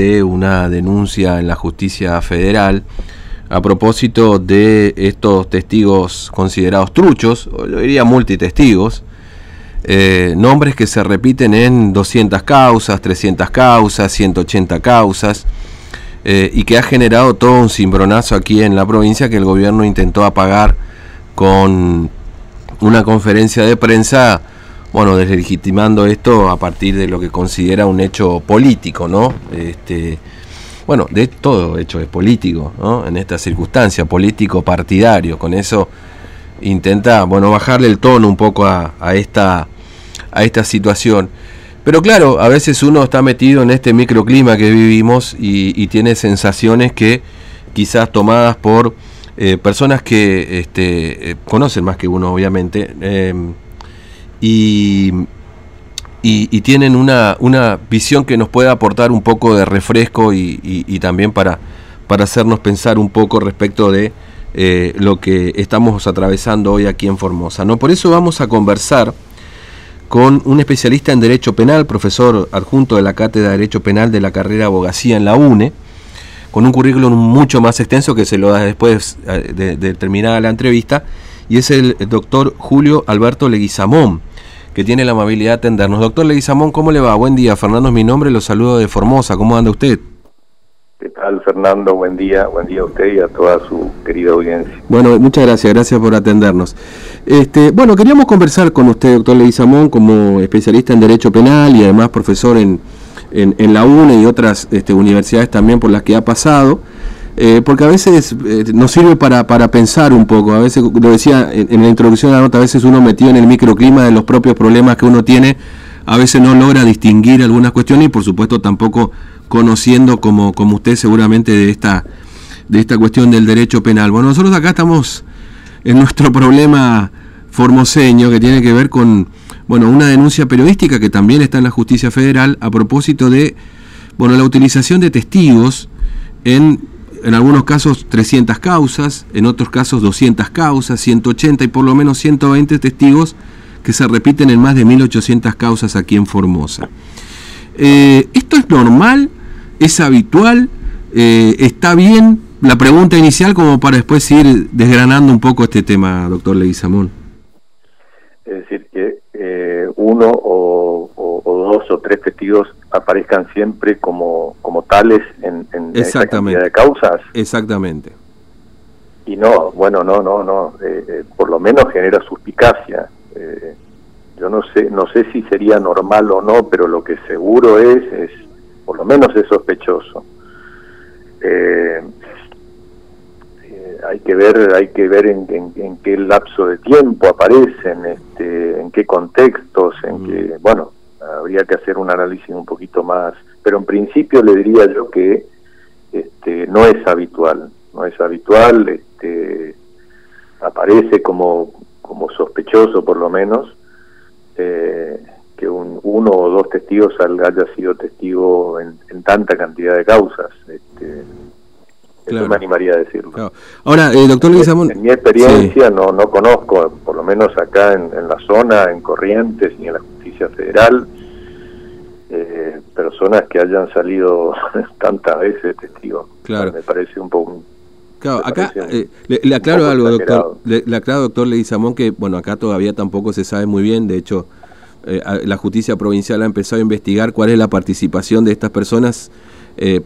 de una denuncia en la justicia federal a propósito de estos testigos considerados truchos, o yo diría multitestigos, eh, nombres que se repiten en 200 causas, 300 causas, 180 causas, eh, y que ha generado todo un cimbronazo aquí en la provincia que el gobierno intentó apagar con una conferencia de prensa bueno, deslegitimando esto a partir de lo que considera un hecho político, ¿no? Este, bueno, de todo hecho es político, ¿no? En esta circunstancia, político partidario. Con eso intenta, bueno, bajarle el tono un poco a, esta, a esta situación. Pero claro, a veces uno está metido en este microclima que vivimos y, tiene sensaciones que quizás tomadas por eh, personas que este, eh, conocen más que uno, obviamente, eh, y, y, tienen una, una, visión que nos puede aportar un poco de refresco y, también para, para, hacernos pensar un poco respecto de eh, lo que estamos atravesando hoy aquí en Formosa. ¿no? Por eso vamos a conversar con un especialista en Derecho Penal, profesor adjunto de la Cátedra de Derecho Penal de la carrera Abogacía en la UNE, con un currículum mucho más extenso que se lo da después eh, de terminada la entrevista, y es el doctor Julio Alberto Leguizamón que tiene la amabilidad de atendernos. Doctor Leguizamón, ¿cómo le va? Buen día, Fernando es mi nombre, lo saludo de Formosa, ¿cómo anda usted? ¿Qué tal, Fernando? Buen día, buen día a usted y a toda su querida audiencia. Bueno, muchas gracias, gracias por atendernos. Este, bueno, queríamos conversar con usted, doctor Leguizamón, como especialista en Derecho Penal y además profesor en, en, la UNE y otras este, universidades también por las que ha pasado. Eh, porque a veces eh, nos sirve para, para, pensar un poco, a veces, lo decía en, la introducción de la nota, a veces uno metido en el microclima de los propios problemas que uno tiene, a veces no logra distinguir algunas cuestiones y por supuesto tampoco conociendo como, como usted seguramente de esta, de esta cuestión del derecho penal. Bueno, nosotros acá estamos en nuestro problema formoseño que tiene que ver con bueno, una denuncia periodística que también está en la justicia federal a propósito de bueno, la utilización de testigos en en algunos casos 300 causas, en otros casos 200 causas, 180 y por lo menos 120 testigos que se repiten en más de 1800 causas aquí en Formosa. Eh, ¿Esto es normal? ¿Es habitual? Eh, ¿Está bien? La pregunta inicial como para después ir desgranando un poco este tema, doctor Leguizamón. Es decir, que eh, uno o, dos o tres testigos aparezcan siempre como, como tales en, en Exactamente. de causas. Exactamente. Y no, bueno, no, no, no, eh, eh, por lo menos genera suspicacia. Eh, yo no sé, no sé si sería normal o no, pero lo que seguro es, es por lo menos es sospechoso. hay que ver, hay que ver en, en, qué lapso de tiempo aparecen, este, en qué contextos, en qué, mm. bueno, habría que hacer un análisis un poquito más, pero en principio le diría yo que este, no es habitual, no es habitual, este, aparece como, como sospechoso por lo menos eh, que un, uno o dos testigos haya sido testigo en, tanta cantidad de causas. Este, Eso me animaría a decirlo. Ahora, eh, doctor Luis En, mi experiencia no, no conozco, por lo menos acá en, en la zona, en Corrientes y en la justicia federal, eh, personas que hayan salido tantas veces testigos. Claro. Me parece un poco... Claro, acá eh, le, aclaro algo, doctor. Le, aclaro, doctor Leguizamón, que bueno, acá todavía tampoco se sabe muy bien. De hecho, eh, la justicia provincial ha empezado a investigar cuál es la participación de estas personas,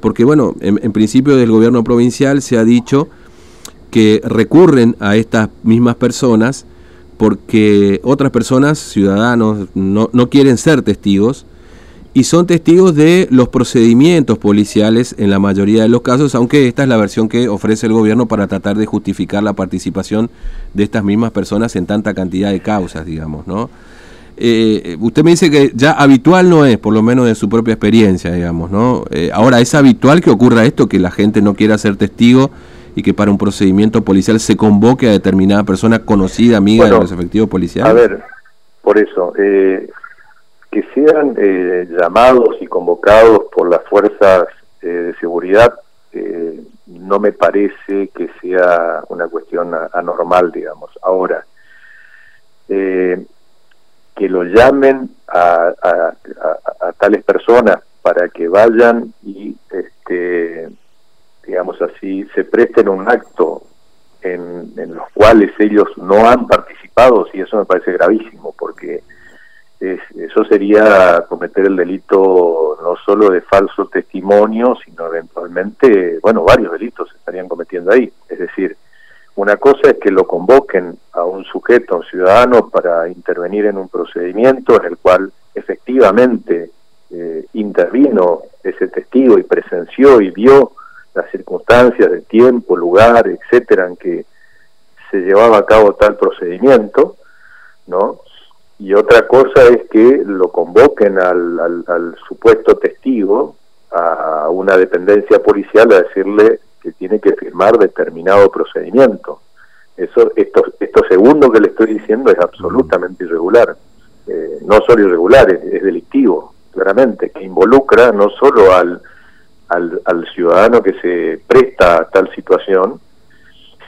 porque bueno, en, en, principio del gobierno provincial se ha dicho que recurren a estas mismas personas porque otras personas, ciudadanos, no, no quieren ser testigos y son testigos de los procedimientos policiales en la mayoría de los casos, aunque esta es la versión que ofrece el gobierno para tratar de justificar la participación de estas mismas personas en tanta cantidad de causas, digamos, ¿no? Eh, usted me dice que ya habitual no es, por lo menos de su propia experiencia, digamos, ¿no? Eh, ahora, ¿es habitual que ocurra esto, que la gente no quiera ser testigo y que para un procedimiento policial se convoque a determinada persona conocida, amiga de los efectivos policiales? A ver, por eso, eh, que sean eh, llamados y convocados por las fuerzas eh, de seguridad eh, no me parece que sea una cuestión anormal, digamos. Ahora, que lo llamen a, tales personas para que vayan y, este, digamos así, se presten un acto en, en los cuales ellos no han participado, y eso me parece gravísimo, porque eso sería cometer el delito no solo de falso testimonio, sino eventualmente, bueno, varios delitos se estarían cometiendo ahí. Es decir, una cosa es que lo convoquen a un sujeto, a un ciudadano, para intervenir en un procedimiento en el cual efectivamente eh, intervino ese testigo y presenció y vio las circunstancias de tiempo, lugar, etcétera, en que se llevaba a cabo tal procedimiento, ¿no? Y otra cosa es que lo convoquen al, al, supuesto testigo a una dependencia policial a decirle que tiene que firmar determinado procedimiento. Eso, esto, esto segundo que le estoy diciendo es absolutamente irregular. Eh, no solo irregular, es, es, delictivo, claramente, que involucra no solo al, al, al ciudadano que se presta a tal situación,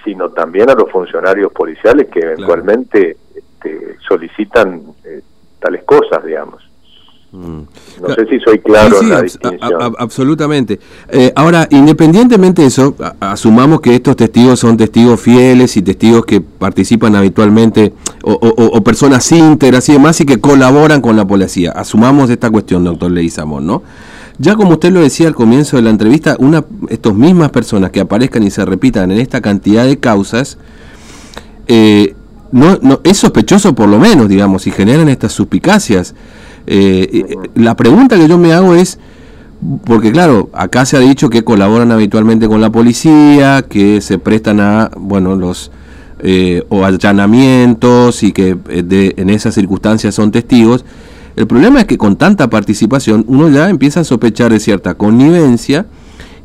sino también a los funcionarios policiales que eventualmente este, solicitan eh, tales cosas, digamos. No sé si soy claro en la distinción. absolutamente. Eh, ahora, independientemente de eso, asumamos que estos testigos son testigos fieles y testigos que participan habitualmente, o, personas íntegras y demás, y que colaboran con la policía. Asumamos esta cuestión, doctor Leizamón, ¿no? Ya como usted lo decía al comienzo de la entrevista, una, estas mismas personas que aparezcan y se repitan en esta cantidad de causas, eh, no, no, es sospechoso por lo menos, digamos, y generan estas suspicacias. Eh, eh, la pregunta que yo me hago es, porque claro, acá se ha dicho que colaboran habitualmente con la policía, que se prestan a, bueno, los o allanamientos y que en esas circunstancias son testigos. El problema es que con tanta participación uno ya empieza a sospechar de cierta connivencia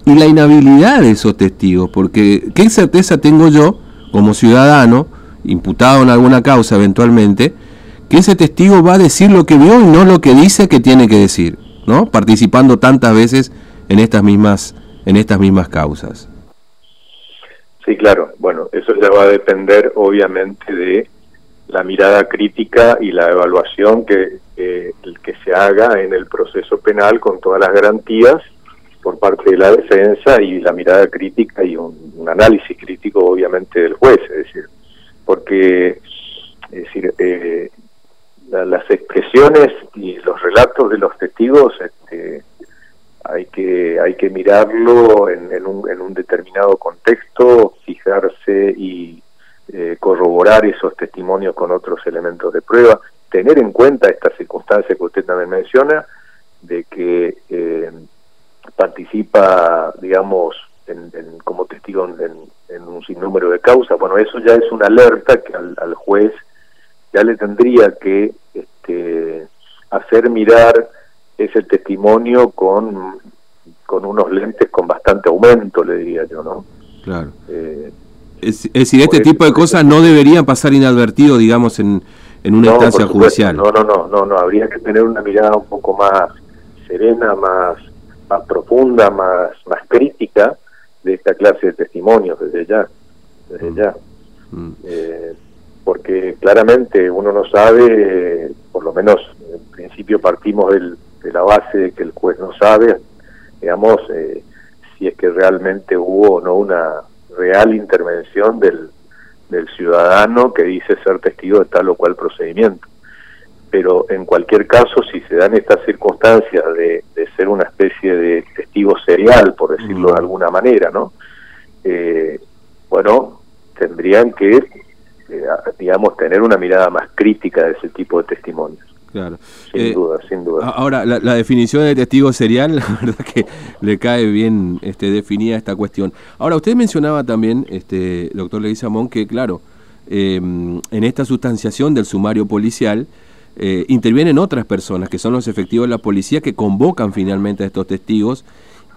y la inhabilidad de esos testigos, porque ¿qué certeza tengo yo como ciudadano, imputado en alguna causa eventualmente, que ese testigo va a decir lo que vio y no lo que dice que tiene que decir, ¿no? Participando tantas veces en estas mismas en estas mismas causas. Sí, claro. Bueno, eso ya va a depender obviamente de la mirada crítica y la evaluación que, que se haga en el proceso penal con todas las garantías por parte de la defensa y la mirada crítica y un, análisis crítico obviamente del juez, es decir, porque es decir, eh, las expresiones y los relatos de los testigos este, hay que hay que mirarlo en, en, un, en un determinado contexto, fijarse y eh, corroborar esos testimonios con otros elementos de prueba, tener en cuenta esta circunstancia que usted también menciona, de que eh, participa, digamos, en, como testigo en, un sinnúmero de causas. Bueno, eso ya es una alerta que al, juez ya le tendría que este, hacer mirar ese testimonio con, con unos lentes con bastante aumento, le diría yo, ¿no? Claro. Eh, es, decir, este tipo de cosas no deberían pasar inadvertido, digamos, en, en una instancia judicial. No, no, no, no, no, habría que tener una mirada un poco más serena, más, más profunda, más, más crítica de esta clase de testimonios desde ya, desde mm. ya. Mm. Eh, porque claramente uno no sabe, por lo menos en principio partimos del, de la base de que el juez no sabe, digamos, eh, si es que realmente hubo o no una real intervención del, del ciudadano que dice ser testigo de tal o cual procedimiento. Pero en cualquier caso, si se dan estas circunstancias de, ser una especie de testigo serial, por decirlo de alguna manera, ¿no? Eh, bueno, tendrían que, eh, digamos, tener una mirada más crítica de ese tipo de testimonios. Claro. Sin eh, duda, sin duda. Ahora, la, definición de testigo serial, la verdad que le cae bien este, definida esta cuestión. Ahora, usted mencionaba también, este, doctor Leguizamón, que claro, em, en esta sustanciación del sumario policial eh, intervienen otras personas, que son los efectivos de la policía, que convocan finalmente a estos testigos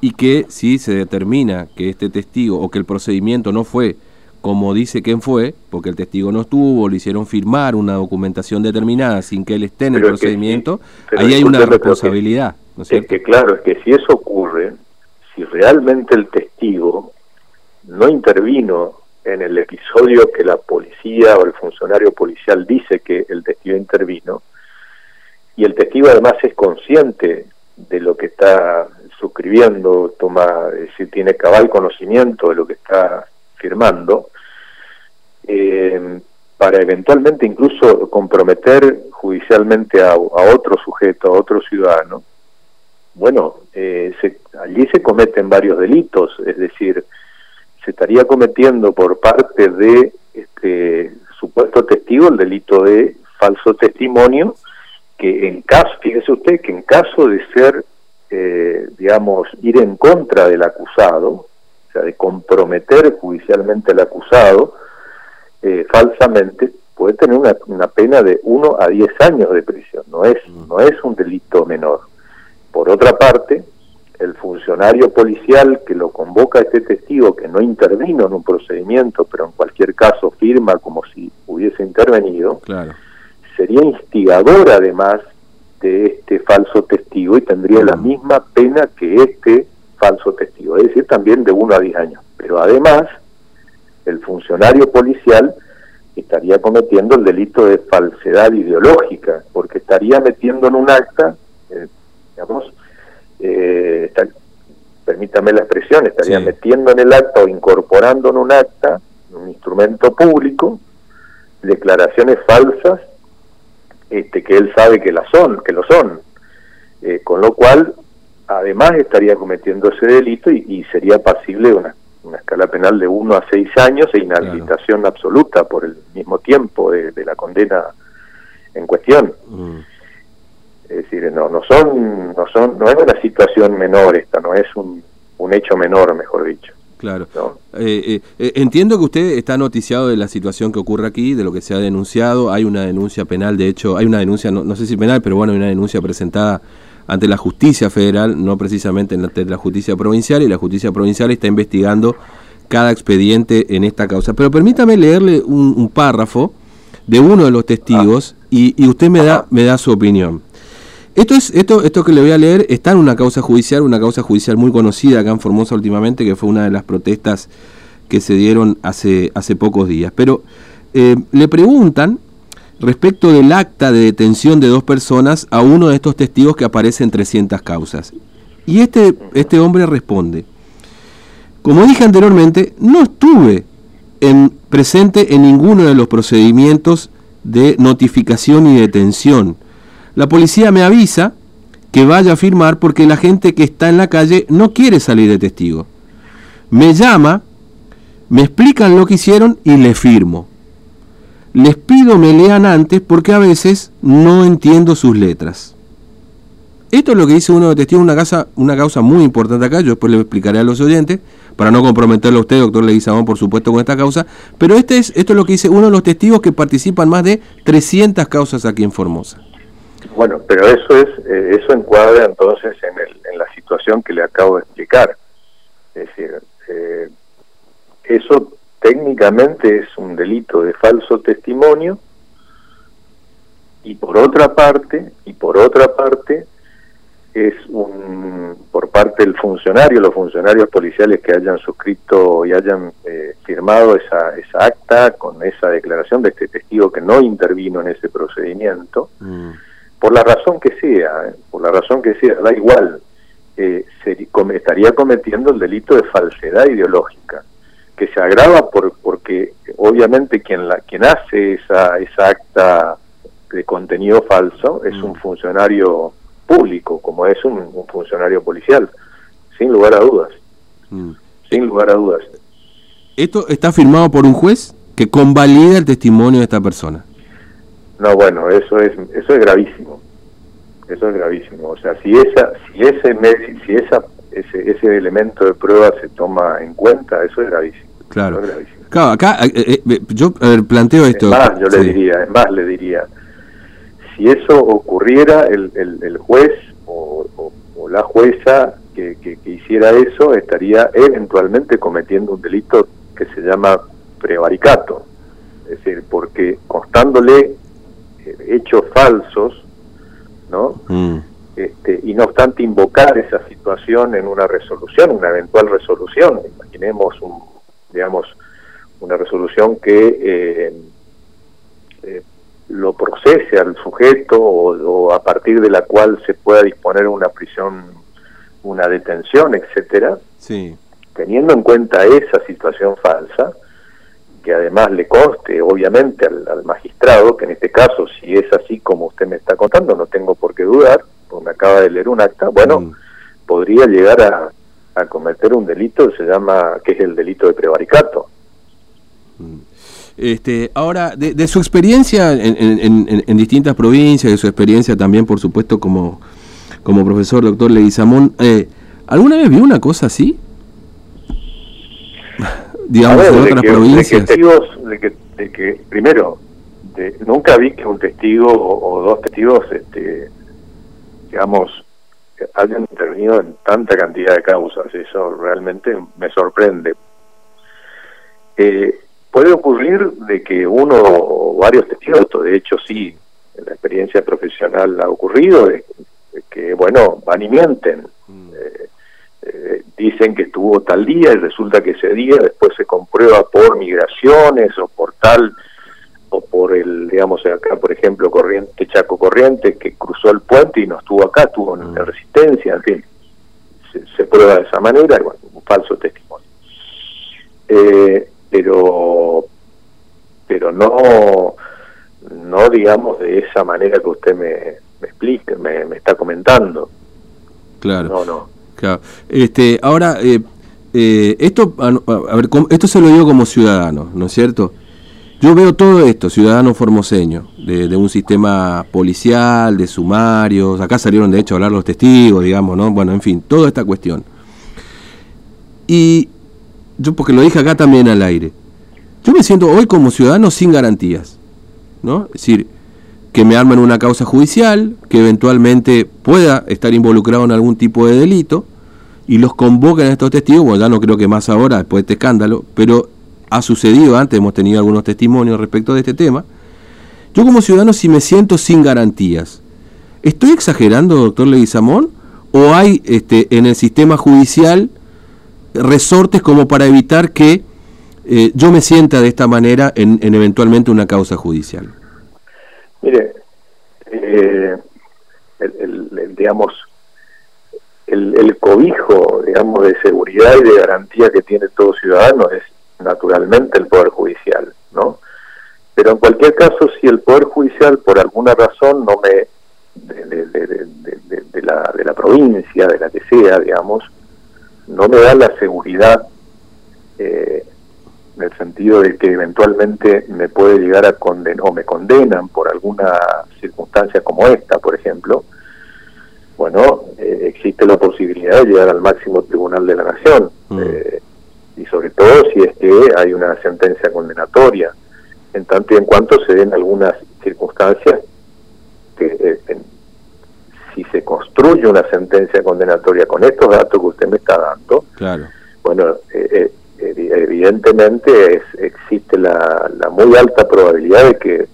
y que si se determina que este testigo o que el procedimiento no fue como dice quién fue, porque el testigo no estuvo, le hicieron firmar una documentación determinada sin que él esté en el procedimiento, ahí hay una responsabilidad. ¿no es, que claro, es que si eso ocurre, si realmente el testigo no intervino en el episodio que la policía o el funcionario policial dice que el testigo intervino, y el testigo además es consciente de lo que está suscribiendo, toma, si tiene cabal conocimiento de lo que está firmando, eh, para eventualmente incluso comprometer judicialmente a, otro sujeto, a otro ciudadano, bueno, eh, allí se cometen varios delitos, es decir, se estaría cometiendo por parte de este supuesto testigo el delito de falso testimonio, que en caso, fíjese usted que en caso de ser, eh, digamos, ir en contra del acusado, o sea, de comprometer judicialmente al acusado, eh, falsamente, puede tener una, una, pena de 1 a 10 años de prisión, no es, mm. no es un delito menor. Por otra parte, el funcionario policial que lo convoca a este testigo que no intervino en un procedimiento, pero en cualquier caso firma como si hubiese intervenido, sería instigador además de este falso testigo y tendría la mm. misma pena que este falso testigo, es decir, también de 1 a 10 años. Pero además, el funcionario policial estaría cometiendo el delito de falsedad ideológica, porque estaría metiendo en un acta, eh, digamos, eh, permítame la expresión, estaría metiendo en el acta o incorporando en un acta, un instrumento público, declaraciones falsas este, que él sabe que las son, que lo son, eh, con lo cual además estaría cometiendo ese delito y, sería pasible de una, escala penal de 1 a 6 años e inhabilitación absoluta por el mismo tiempo de, la condena en cuestión. Mm. Es decir, no, no son, no son, no es una situación menor esta, no es un, un hecho menor, mejor dicho. Claro. Eh, eh, eh, entiendo que usted está noticiado de la situación que ocurre aquí, de lo que se ha denunciado. Hay una denuncia penal, de hecho, hay una denuncia, no, sé si penal, pero bueno, hay una denuncia presentada ante la justicia federal, no precisamente ante la justicia provincial, y la justicia provincial está investigando cada expediente en esta causa. Pero permítame leerle un, párrafo de uno de los testigos ah. y, y, usted me da, me da su opinión. Esto, es, esto, esto que le voy a leer está en una causa judicial, una causa judicial muy conocida acá en Formosa últimamente, que fue una de las protestas que se dieron hace, hace pocos días. Pero eh, le preguntan respecto del acta de detención de dos personas a uno de estos testigos que aparece en 300 causas. Y este, este hombre responde, como dije anteriormente, no estuve en, presente en ninguno de los procedimientos de notificación y detención la policía me avisa que vaya a firmar porque la gente que está en la calle no quiere salir de testigo. Me llama, me explican lo que hicieron y le firmo. Les pido me lean antes porque a veces no entiendo sus letras. Esto es lo que dice uno de testigos, una, casa, una causa muy importante acá, yo después le explicaré a los oyentes, para no comprometerlo a usted, doctor Leguizamón, por supuesto, con esta causa, pero este es, esto es lo que dice uno de los testigos que participan más de 300 causas aquí en Formosa. Bueno, pero eso es eh, eso encuadra entonces en, el, en la situación que le acabo de explicar. Es decir, eh, eso técnicamente es un delito de falso testimonio y por otra parte y por otra parte es un por parte del funcionario los funcionarios policiales que hayan suscrito y hayan eh, firmado esa, esa acta con esa declaración de este testigo que no intervino en ese procedimiento mm por la razón que sea, ¿eh? por la razón que sea, da igual, eh, se, estaría cometiendo el delito de falsedad ideológica, que se agrava por, porque obviamente quien, la, quien hace esa, esa acta de contenido falso es un mm. funcionario público, como es un, funcionario policial, sin lugar a dudas. Mm. Sin lugar a dudas. ¿Esto está firmado por un juez que convalida el testimonio de esta persona? No, bueno, eso es eso es gravísimo. Eso es gravísimo. O sea, si esa si ese si esa ese, ese elemento de prueba se toma en cuenta, eso es gravísimo. Claro. Claro, acá eh, eh, yo planteo esto. más, yo le diría, más le diría, si eso ocurriera, el, el, juez o, la jueza que, que, hiciera eso estaría eventualmente cometiendo un delito que se llama prevaricato. Es decir, porque constándole hechos falsos, ¿no? Mm. Este, y no obstante invocar esa situación en una resolución, una eventual resolución, imaginemos un, digamos, una resolución que eh, eh, lo procese al sujeto o, a partir de la cual se pueda disponer una prisión, una detención, etcétera, sí. teniendo en cuenta esa situación falsa, que además le conste, obviamente, al, magistrado, que en este caso, si es así como usted me está contando, no tengo por qué dudar, porque me acaba de leer un acta, bueno, mm. podría llegar a, cometer un delito que se llama, que es el delito de prevaricato. Mm. Este, ahora, de, su experiencia en, distintas provincias, de su experiencia también, por supuesto, como, como profesor doctor Leguizamón, eh, ¿alguna vez vio una cosa así? Digamos, en otras provincias. De que, de que, primero, nunca vi que un testigo o, dos testigos, este, digamos, hayan intervenido en tanta cantidad de causas. Eso realmente me sorprende. Eh, puede ocurrir de que uno o varios testigos, de hecho sí, en la experiencia profesional ha ocurrido, de, que, bueno, van y mienten. Mm. Eh, eh, dicen que estuvo tal día y resulta que ese día después se comprueba por migraciones o por tal o por el, digamos, acá por ejemplo, Corriente, Chaco Corriente, que cruzó el puente y no estuvo acá, estuvo en mm. resistencia, en fin, se, prueba de esa manera, y bueno, un falso testimonio. Eh, pero, pero no, no digamos de esa manera que usted me, me explica, me, me está comentando. Claro. No, no. Este, ahora, eh, eh, esto, a, ver, esto se lo digo como ciudadano, ¿no es cierto? Yo veo todo esto, ciudadano formoseño, de, un sistema policial, de sumarios, acá salieron de hecho a hablar los testigos, digamos, ¿no? Bueno, en fin, toda esta cuestión. Y yo, porque lo dije acá también al aire, yo me siento hoy como ciudadano sin garantías, ¿no? Es decir, que me armen una causa judicial, que eventualmente pueda estar involucrado en algún tipo de delito, y los convocan a estos testigos, bueno, ya no creo que más ahora, después de este escándalo, pero ha sucedido antes, hemos tenido algunos testimonios respecto de este tema. Yo como ciudadano si me siento sin garantías, ¿estoy exagerando, doctor Leguizamón? ¿O hay este, en el sistema judicial resortes como para evitar que eh, yo me sienta de esta manera en, eventualmente una causa judicial? Mire, eh, el, digamos, el, cobijo, digamos, de seguridad y de garantía que tiene todo ciudadano es naturalmente el Poder Judicial, ¿no? Pero en cualquier caso, si el Poder Judicial por alguna razón no me, de, la, de la provincia, de la que sea, digamos, no me da la seguridad eh, en el sentido de que eventualmente me puede llegar a condenar o me condenan por alguna circunstancia como esta, por ejemplo, bueno, eh, existe la posibilidad de llegar al máximo tribunal de la nación. Mm. Eh, y sobre todo si es que hay una sentencia condenatoria, en tanto y en cuanto se den algunas circunstancias que eh, si se construye una sentencia condenatoria con estos datos que usted me está dando, claro. bueno, evidentemente es, existe la, la, muy alta probabilidad de que,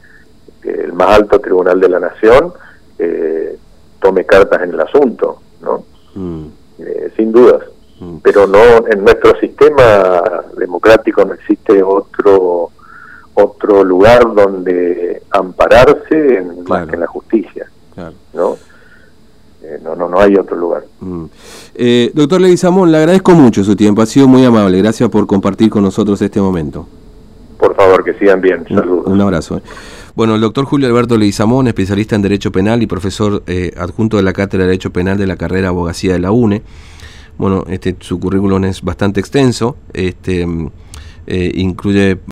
el más alto tribunal de la nación eh, tome cartas en el asunto, ¿no? Mm. Eh, sin dudas. Mm. Pero no en nuestro sistema democrático no existe otro otro lugar donde ampararse en, más que en la justicia, ¿no? Eh, no, no, no hay otro lugar. Mm. Eh, doctor Leguizamón, le agradezco mucho su tiempo, ha sido muy amable, gracias por compartir con nosotros este momento. Por favor, que sigan bien, saludos. Un, abrazo. Bueno, el doctor Julio Alberto Leguizamón, especialista en Derecho Penal y profesor eh, adjunto de la Cátedra de Derecho Penal de la carrera Abogacía de la UNE. Bueno, este, su currículum es bastante extenso, este, eh, incluye